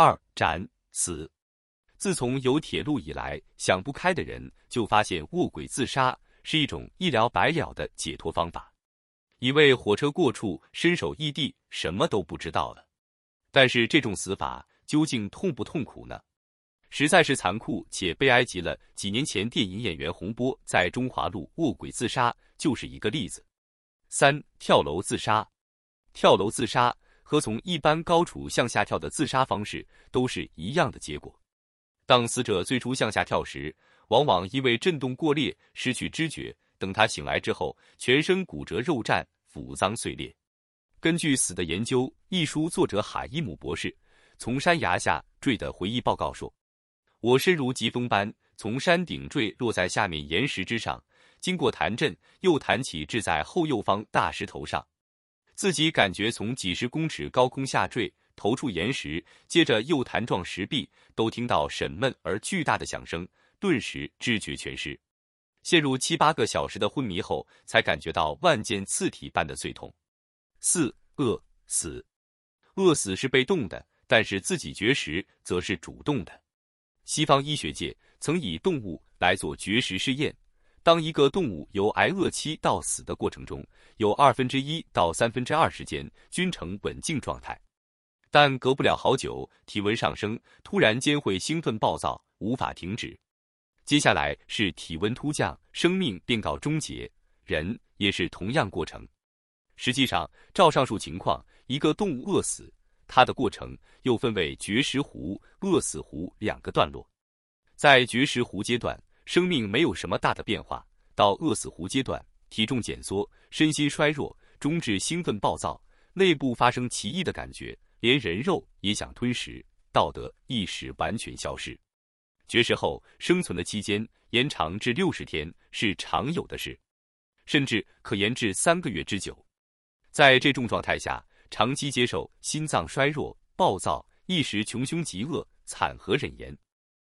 二斩死。自从有铁路以来，想不开的人就发现卧轨自杀是一种一了百了的解脱方法，以为火车过处身首异地，什么都不知道了。但是这种死法究竟痛不痛苦呢？实在是残酷且悲哀极了。几年前，电影演员洪波在中华路卧轨自杀就是一个例子。三跳楼自杀，跳楼自杀和从一般高处向下跳的自杀方式都是一样的结果。当死者最初向下跳时，往往因为震动过烈失去知觉，等他醒来之后，全身骨折肉绽、腹脏碎裂。根据《死的研究》一书作者海伊姆博士从山崖下坠的回忆报告说：“我身如疾风般从山顶坠落在下面岩石之上，经过弹震，又弹起掷在后右方大石头上，自己感觉从几十公尺高空下坠。”头触岩石，接着又弹撞石壁，都听到沈闷而巨大的响声，顿时知觉全失，陷入七八个小时的昏迷后，才感觉到万箭刺体般的碎痛。四饿死，饿死是被动的，但是自己绝食则是主动的。西方医学界曾以动物来做绝食试验，当一个动物由挨饿期到死的过程中，有二分之一到三分之二时间均呈稳静状态。但隔不了好久，体温上升，突然间会兴奋暴躁，无法停止。接下来是体温突降，生命便告终结。人也是同样过程。实际上，照上述情况，一个动物饿死，它的过程又分为绝食湖、饿死湖两个段落。在绝食湖阶段，生命没有什么大的变化；到饿死湖阶段，体重减缩，身心衰弱，终至兴奋暴躁，内部发生奇异的感觉。连人肉也想吞食，道德意识完全消失。绝食后生存的期间延长至六十天是常有的事，甚至可延至三个月之久。在这种状态下，长期接受心脏衰弱、暴躁、一时穷凶极恶，惨何忍言。